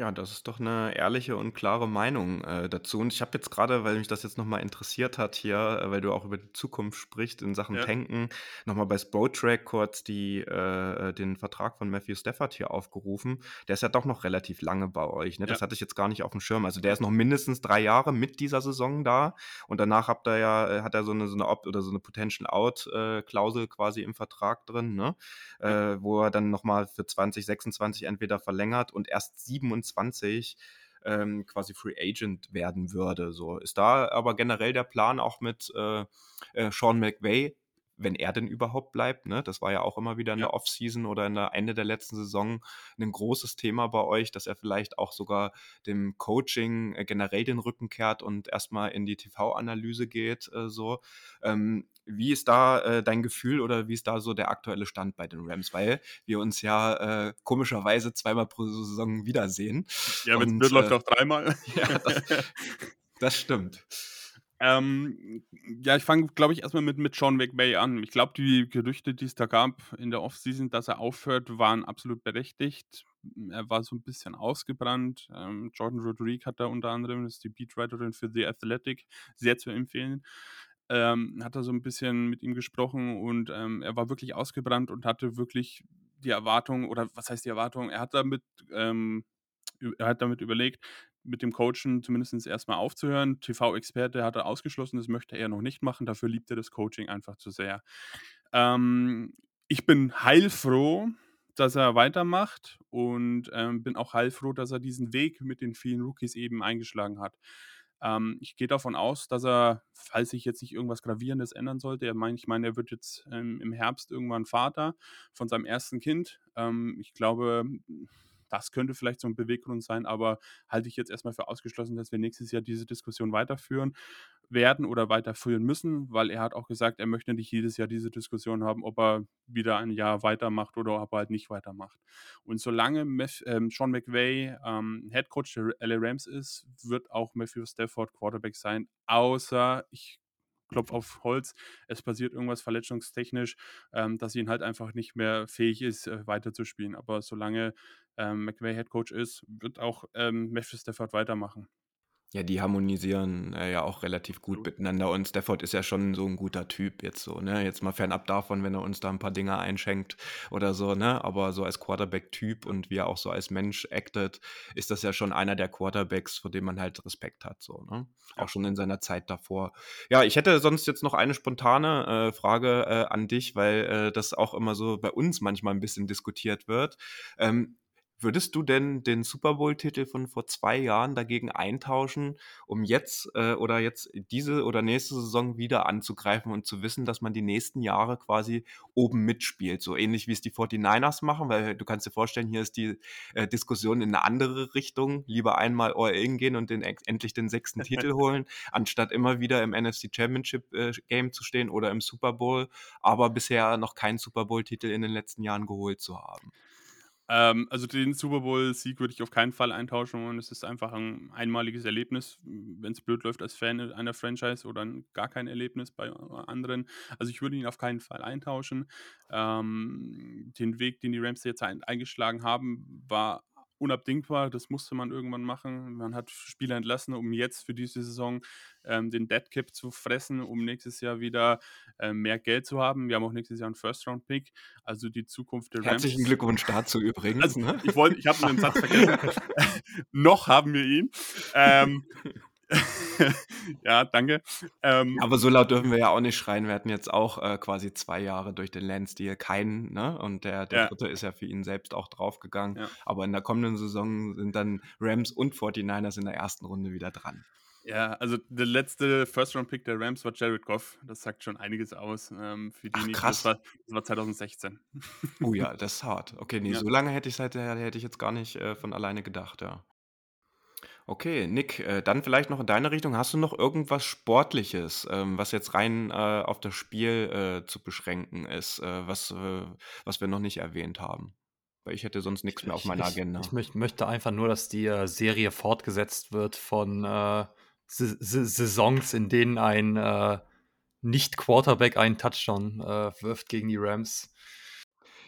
Ja, das ist doch eine ehrliche und klare Meinung äh, dazu. Und ich habe jetzt gerade, weil mich das jetzt nochmal interessiert hat hier, äh, weil du auch über die Zukunft sprichst in Sachen Ja. Tanken, nochmal bei Spotrack kurz die, äh, den Vertrag von Matthew Stafford hier aufgerufen. Der ist ja doch noch relativ lange bei euch. Ne? Das Ja. hatte ich jetzt gar nicht auf dem Schirm. Also der ist noch mindestens drei Jahre mit dieser Saison da. Und danach habt ihr ja, äh, hat er so eine, so eine Opt- oder so eine Potential Out-Klausel quasi im Vertrag drin, ne? Ja. äh, wo er dann nochmal für 2026 entweder verlängert und erst 27 ähm, quasi Free Agent werden würde. So ist da aber generell der Plan auch mit äh, äh, Sean McVay wenn er denn überhaupt bleibt. Ne? Das war ja auch immer wieder in ja. der Offseason oder in der Ende der letzten Saison ein großes Thema bei euch, dass er vielleicht auch sogar dem Coaching äh, generell den Rücken kehrt und erstmal in die TV-Analyse geht. Äh, so. Ähm, wie ist da äh, dein Gefühl oder wie ist da so der aktuelle Stand bei den Rams? Weil wir uns ja äh, komischerweise zweimal pro Saison wiedersehen. Ja, wenn es läuft auch dreimal. ja, das, das stimmt. Ähm, ja, ich fange, glaube ich, erstmal mit, mit Sean McVay an. Ich glaube, die Gerüchte, die es da gab in der Offseason, dass er aufhört, waren absolut berechtigt. Er war so ein bisschen ausgebrannt. Ähm, Jordan Rodriguez hat da unter anderem, das ist die Beatwriterin für The Athletic, sehr zu empfehlen. Ähm, hat da so ein bisschen mit ihm gesprochen und ähm, er war wirklich ausgebrannt und hatte wirklich die Erwartung, oder was heißt die Erwartung? Er hat damit, ähm, er hat damit überlegt, mit dem Coachen zumindest erstmal aufzuhören. TV-Experte hat er ausgeschlossen, das möchte er noch nicht machen. Dafür liebt er das Coaching einfach zu sehr. Ähm, ich bin heilfroh, dass er weitermacht und ähm, bin auch heilfroh, dass er diesen Weg mit den vielen Rookies eben eingeschlagen hat. Ähm, ich gehe davon aus, dass er, falls sich jetzt nicht irgendwas Gravierendes ändern sollte, er meint, ich meine, er wird jetzt ähm, im Herbst irgendwann Vater von seinem ersten Kind. Ähm, ich glaube, das könnte vielleicht so ein Beweggrund sein, aber halte ich jetzt erstmal für ausgeschlossen, dass wir nächstes Jahr diese Diskussion weiterführen werden oder weiterführen müssen, weil er hat auch gesagt, er möchte nicht jedes Jahr diese Diskussion haben, ob er wieder ein Jahr weitermacht oder ob er halt nicht weitermacht. Und solange Mef ähm, Sean McVay ähm, Head Coach der LA Rams ist, wird auch Matthew Stafford Quarterback sein, außer ich Klopf auf Holz, es passiert irgendwas verletzungstechnisch, ähm, dass ihn halt einfach nicht mehr fähig ist, äh, weiterzuspielen. Aber solange ähm, McVay Head Coach ist, wird auch ähm, Matthew Stafford weitermachen. Ja, die harmonisieren äh, ja auch relativ gut miteinander und Stafford ist ja schon so ein guter Typ jetzt so, ne? Jetzt mal fernab davon, wenn er uns da ein paar Dinge einschenkt oder so, ne? Aber so als Quarterback-Typ und wie er auch so als Mensch actet, ist das ja schon einer der Quarterbacks, vor dem man halt Respekt hat, so, ne? Auch schon in seiner Zeit davor. Ja, ich hätte sonst jetzt noch eine spontane äh, Frage äh, an dich, weil äh, das auch immer so bei uns manchmal ein bisschen diskutiert wird. Ähm, Würdest du denn den Super Bowl-Titel von vor zwei Jahren dagegen eintauschen, um jetzt äh, oder jetzt diese oder nächste Saison wieder anzugreifen und zu wissen, dass man die nächsten Jahre quasi oben mitspielt? So ähnlich wie es die 49ers machen, weil du kannst dir vorstellen, hier ist die äh, Diskussion in eine andere Richtung. Lieber einmal All-In gehen und den, endlich den sechsten Titel holen, anstatt immer wieder im NFC Championship äh, Game zu stehen oder im Super Bowl, aber bisher noch keinen Super Bowl-Titel in den letzten Jahren geholt zu haben. Ähm, also den Super Bowl-Sieg würde ich auf keinen Fall eintauschen und es ist einfach ein einmaliges Erlebnis, wenn es blöd läuft als Fan einer Franchise oder gar kein Erlebnis bei anderen. Also ich würde ihn auf keinen Fall eintauschen. Ähm, den Weg, den die Rams jetzt eingeschlagen haben, war unabdingbar. Das musste man irgendwann machen. Man hat Spieler entlassen, um jetzt für diese Saison ähm, den Dead Cap zu fressen, um nächstes Jahr wieder äh, mehr Geld zu haben. Wir haben auch nächstes Jahr einen First-Round-Pick. Also die Zukunft der Rams. Herzlichen Glückwunsch dazu übrigens. Also, ne? Ich, wollt, ich habe einen Satz vergessen. Noch haben wir ihn. Ähm, ja, danke. Ähm, Aber so laut dürfen wir ja auch nicht schreien. Wir hatten jetzt auch äh, quasi zwei Jahre durch den Lance-Deal keinen, ne? Und der, der ja. dritte ist ja für ihn selbst auch draufgegangen. Ja. Aber in der kommenden Saison sind dann Rams und 49ers in der ersten Runde wieder dran. Ja, also der letzte First-Round-Pick der Rams war Jared Goff. Das sagt schon einiges aus. Ähm, für die Ach, krass. Das war, das war 2016. Oh ja, das ist hart. Okay, nee, ja. so lange hätte ich hätte ich jetzt gar nicht äh, von alleine gedacht, ja. Okay, Nick, äh, dann vielleicht noch in deine Richtung. Hast du noch irgendwas Sportliches, ähm, was jetzt rein äh, auf das Spiel äh, zu beschränken ist, was, was wir noch nicht erwähnt haben? Weil ich hätte sonst nichts mehr auf meiner ich, Agenda. Ich, ich möchte einfach nur, dass die Serie fortgesetzt wird von Saisons, in denen ein Nicht-Quarterback einen Touchdown wirft gegen die Rams.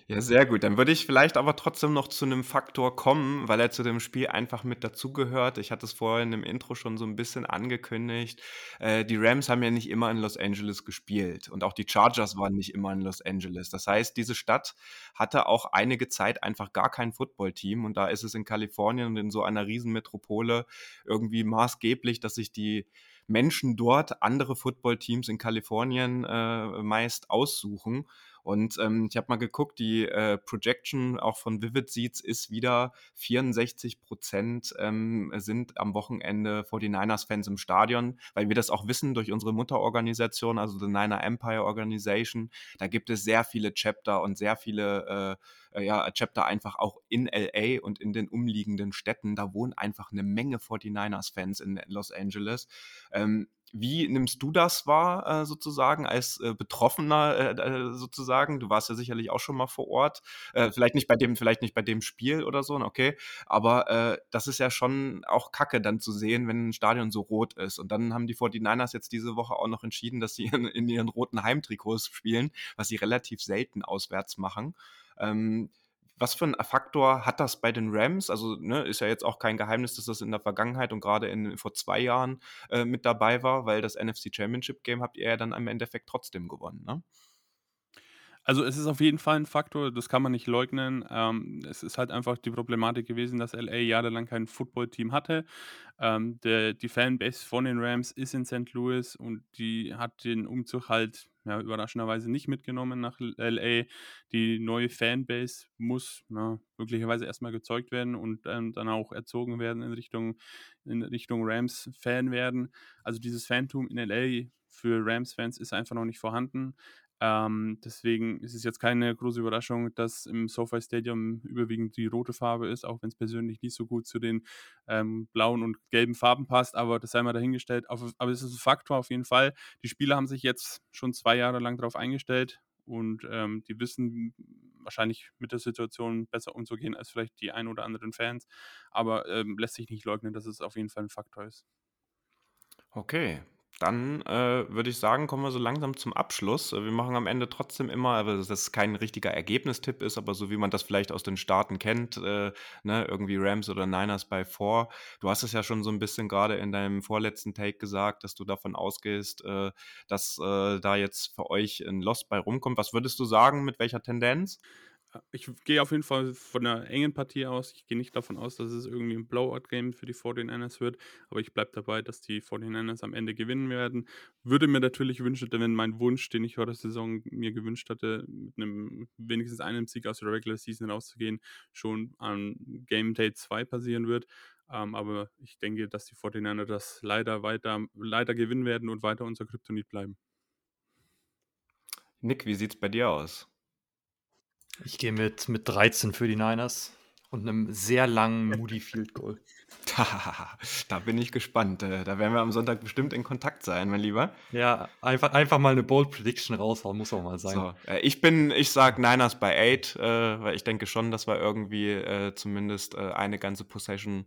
Ja, sehr gut. Dann würde ich vielleicht aber trotzdem noch zu einem Faktor kommen, weil er zu dem Spiel einfach mit dazugehört. Ich hatte es vorhin im Intro schon so ein bisschen angekündigt. Äh, die Rams haben ja nicht immer in Los Angeles gespielt und auch die Chargers waren nicht immer in Los Angeles. Das heißt, diese Stadt hatte auch einige Zeit einfach gar kein Footballteam und da ist es in Kalifornien und in so einer Riesenmetropole irgendwie maßgeblich, dass sich die Menschen dort andere Footballteams in Kalifornien äh, meist aussuchen Und ähm, ich habe mal geguckt, die äh, Projection auch von Vivid Seats ist wieder 64 Prozent ähm, sind am Wochenende 49ers-Fans im Stadion, weil wir das auch wissen durch unsere Mutterorganisation, also the Niner Empire Organization. Da gibt es sehr viele Chapter und sehr viele äh, äh ja, Chapter einfach auch in LA und in den umliegenden Städten. Da wohnen einfach eine Menge 49ers-Fans in Los Angeles. Ähm, wie nimmst du das wahr, äh, sozusagen, als äh, Betroffener äh, sozusagen? Du warst ja sicherlich auch schon mal vor Ort. Vielleicht nicht bei dem, vielleicht nicht bei dem Spiel oder so, okay. Aber das ist ja schon auch Kacke dann zu sehen, wenn ein Stadion so rot ist. Und dann haben die 49ers jetzt diese Woche auch noch entschieden, dass sie in, in ihren roten Heimtrikots spielen, was sie relativ selten auswärts machen. Ähm, was für 'n Faktor hat das bei den Rams? Also, ne, ist ja jetzt auch kein Geheimnis, dass das in der Vergangenheit und gerade in vor zwei Jahren, äh, mit dabei war, weil das NFC Championship Game habt ihr ja dann im Endeffekt trotzdem gewonnen, ne? Also, es ist auf jeden Fall ein Faktor, das kann man nicht leugnen. Ähm, es ist halt einfach die Problematik gewesen, dass LA jahrelang kein Footballteam hatte. Ähm, der die Fanbase von den Rams ist in St. Louis und die hat den Umzug halt, ja, überraschenderweise nicht mitgenommen nach LA. Die neue Fanbase muss, ja, möglicherweise erstmal gezeugt werden und, ähm, dann auch erzogen werden in Richtung in Richtung Rams-Fan werden. Also, dieses Fantum in LA für Rams-Fans ist einfach noch nicht vorhanden. Ähm, deswegen ist es jetzt keine große Überraschung, dass im SoFi Stadium überwiegend die rote Farbe ist, auch wenn es persönlich nicht so gut zu den ähm, blauen und gelben Farben passt, aber das sei mal dahingestellt. Auf, aber es ist ein Faktor auf jeden Fall. Die Spieler haben sich jetzt schon zwei Jahre lang darauf eingestellt und ähm, die wissen wahrscheinlich mit der Situation besser umzugehen als vielleicht die ein oder anderen Fans, aber ähm, lässt sich nicht leugnen, dass es auf jeden Fall ein Faktor ist. Okay, dann äh, würde ich sagen, kommen wir so langsam zum Abschluss. Äh, wir machen am Ende trotzdem immer, dass das kein richtiger Ergebnistipp ist, aber so wie man das vielleicht aus den Staaten kennt, äh, ne, irgendwie Rams oder Niners bei Four. Du hast es ja schon so ein bisschen gerade in deinem vorletzten Take gesagt, dass du davon ausgehst, äh, dass äh, da jetzt für euch ein Lost bei rumkommt. Was würdest du sagen, mit welcher Tendenz? Ich gehe auf jeden Fall von einer engen Partie aus. Ich gehe nicht davon aus, dass es irgendwie ein Blowout-Game für die 49ers wird, aber ich bleibe dabei, dass die 49ers am Ende gewinnen werden. Würde mir natürlich wünschen, wenn mein Wunsch, den ich vor der Saison mir gewünscht hatte, mit einem wenigstens einem Sieg aus der Regular Season rauszugehen, schon an Game Day 2 passieren wird. Ähm, aber ich denke, dass die 49ers das leider weiter, leider gewinnen werden und weiter unser Kryptonit bleiben. Nick, wie sieht es bei dir aus? Ich gehe mit, mit 13 für die Niners und einem sehr langen Moody Field Goal. da bin ich gespannt. Äh, da werden wir am Sonntag bestimmt in Kontakt sein, mein Lieber. Ja, einfach, einfach mal eine Bold Prediction raushauen, muss auch mal sein. So, äh, ich bin, ich sag Niners bei 8, äh, weil ich denke schon, dass wir irgendwie zumindest eine ganze Possession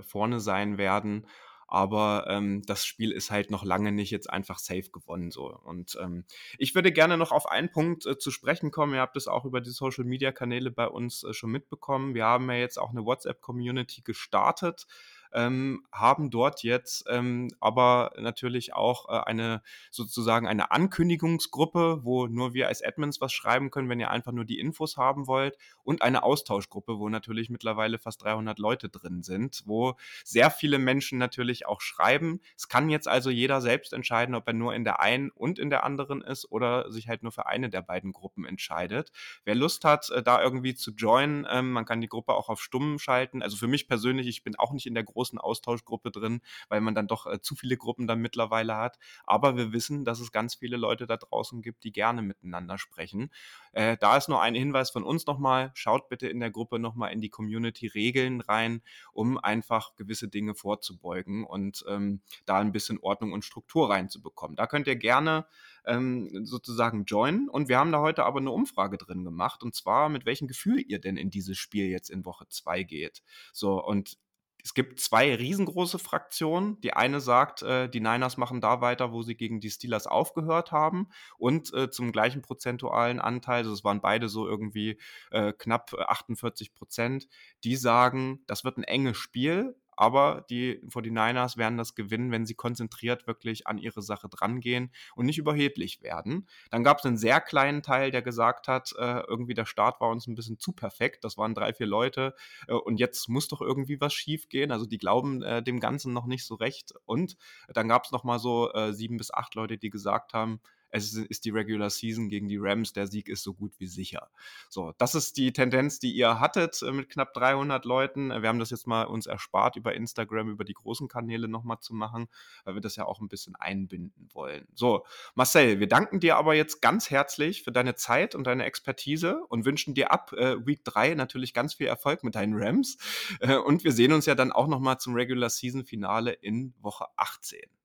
vorne sein werden aber ähm, das Spiel ist halt noch lange nicht jetzt einfach safe gewonnen so. Und ähm, ich würde gerne noch auf einen Punkt äh, zu sprechen kommen. Ihr habt es auch über die Social Media Kanäle bei uns äh, schon mitbekommen. Wir haben ja jetzt auch eine WhatsApp Community gestartet ähm, haben dort jetzt ähm, aber natürlich auch äh, eine sozusagen eine Ankündigungsgruppe, wo nur wir als Admins was schreiben können, wenn ihr einfach nur die Infos haben wollt und eine Austauschgruppe, wo natürlich mittlerweile fast 300 Leute drin sind, wo sehr viele Menschen natürlich auch schreiben. Es kann jetzt also jeder selbst entscheiden, ob er nur in der einen und in der anderen ist oder sich halt nur für eine der beiden Gruppen entscheidet. Wer Lust hat, äh, da irgendwie zu joinen, ähm, man kann die Gruppe auch auf Stumm schalten. Also für mich persönlich, ich bin auch nicht in der großen großen Austauschgruppe drin, weil man dann doch äh, zu viele Gruppen dann mittlerweile hat. Aber wir wissen, dass es ganz viele Leute da draußen gibt, die gerne miteinander sprechen. Äh, da ist nur ein Hinweis von uns nochmal. Schaut bitte in der Gruppe nochmal in die Community-Regeln rein, um einfach gewisse Dinge vorzubeugen und ähm, da ein bisschen Ordnung und Struktur reinzubekommen. Da könnt ihr gerne ähm, sozusagen joinen. Und wir haben da heute aber eine Umfrage drin gemacht. Und zwar, mit welchem Gefühl ihr denn in dieses Spiel jetzt in Woche 2 geht. So, und es gibt zwei riesengroße Fraktionen. Die eine sagt, äh, die Niners machen da weiter, wo sie gegen die Steelers aufgehört haben und äh, zum gleichen prozentualen Anteil, also es waren beide so irgendwie äh, knapp 48 äh, Prozent, die sagen, das wird ein enges Spiel, aber die 49ers werden das gewinnen, wenn sie konzentriert wirklich an ihre Sache drangehen und nicht überheblich werden. Dann gab es einen sehr kleinen Teil, der gesagt hat, äh, irgendwie der Start war uns ein bisschen zu perfekt. Das waren drei, vier Leute äh, und jetzt muss doch irgendwie was schief gehen. Also die glauben äh, dem Ganzen noch nicht so recht. Und dann gab es noch mal so äh, sieben bis acht Leute, die gesagt haben, es ist die Regular Season gegen die Rams, der Sieg ist so gut wie sicher. So, das ist die Tendenz, die ihr hattet äh, mit knapp 300 Leuten. Wir haben das jetzt mal uns erspart, über Instagram, über die großen Kanäle nochmal zu machen, weil wir das ja auch ein bisschen einbinden wollen. So, Marcel, wir danken dir aber jetzt ganz herzlich für deine Zeit und deine Expertise und wünschen dir ab äh, Week 3 natürlich ganz viel Erfolg mit deinen Rams. Äh, und wir sehen uns ja dann auch nochmal zum Regular Season Finale in Woche 18.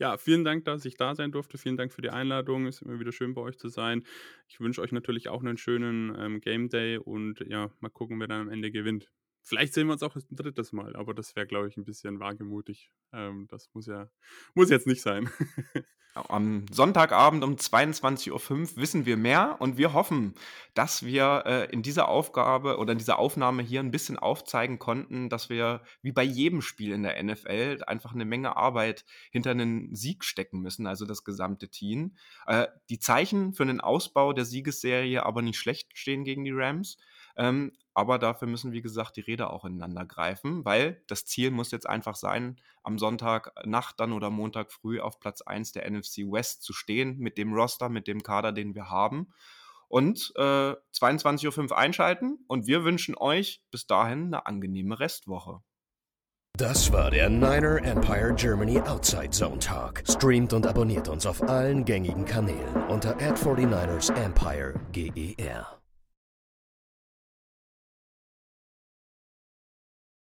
Ja, vielen Dank, dass ich da sein durfte. Vielen Dank für die Einladung. Es ist immer wieder schön bei euch zu sein. Ich wünsche euch natürlich auch einen schönen ähm, Game Day und ja, mal gucken, wer dann am Ende gewinnt. Vielleicht sehen wir uns auch ein drittes Mal, aber das wäre, glaube ich, ein bisschen wagemutig. Ähm, das muss ja, muss jetzt nicht sein. Am Sonntagabend um 22.05 Uhr wissen wir mehr und wir hoffen, dass wir äh, in dieser Aufgabe oder in dieser Aufnahme hier ein bisschen aufzeigen konnten, dass wir wie bei jedem Spiel in der NFL einfach eine Menge Arbeit hinter einen Sieg stecken müssen, also das gesamte Team. Äh, die Zeichen für einen Ausbau der Siegesserie aber nicht schlecht stehen gegen die Rams. Ähm, aber dafür müssen, wie gesagt, die Räder auch ineinander greifen, weil das Ziel muss jetzt einfach sein, am Sonntagnacht dann oder Montag früh auf Platz 1 der NFC West zu stehen, mit dem Roster, mit dem Kader, den wir haben. Und äh, 22.05 Uhr einschalten und wir wünschen euch bis dahin eine angenehme Restwoche. Das war der Niner Empire Germany Outside Zone Talk. Streamt und abonniert uns auf allen gängigen Kanälen unter ad 49 ersempire GER.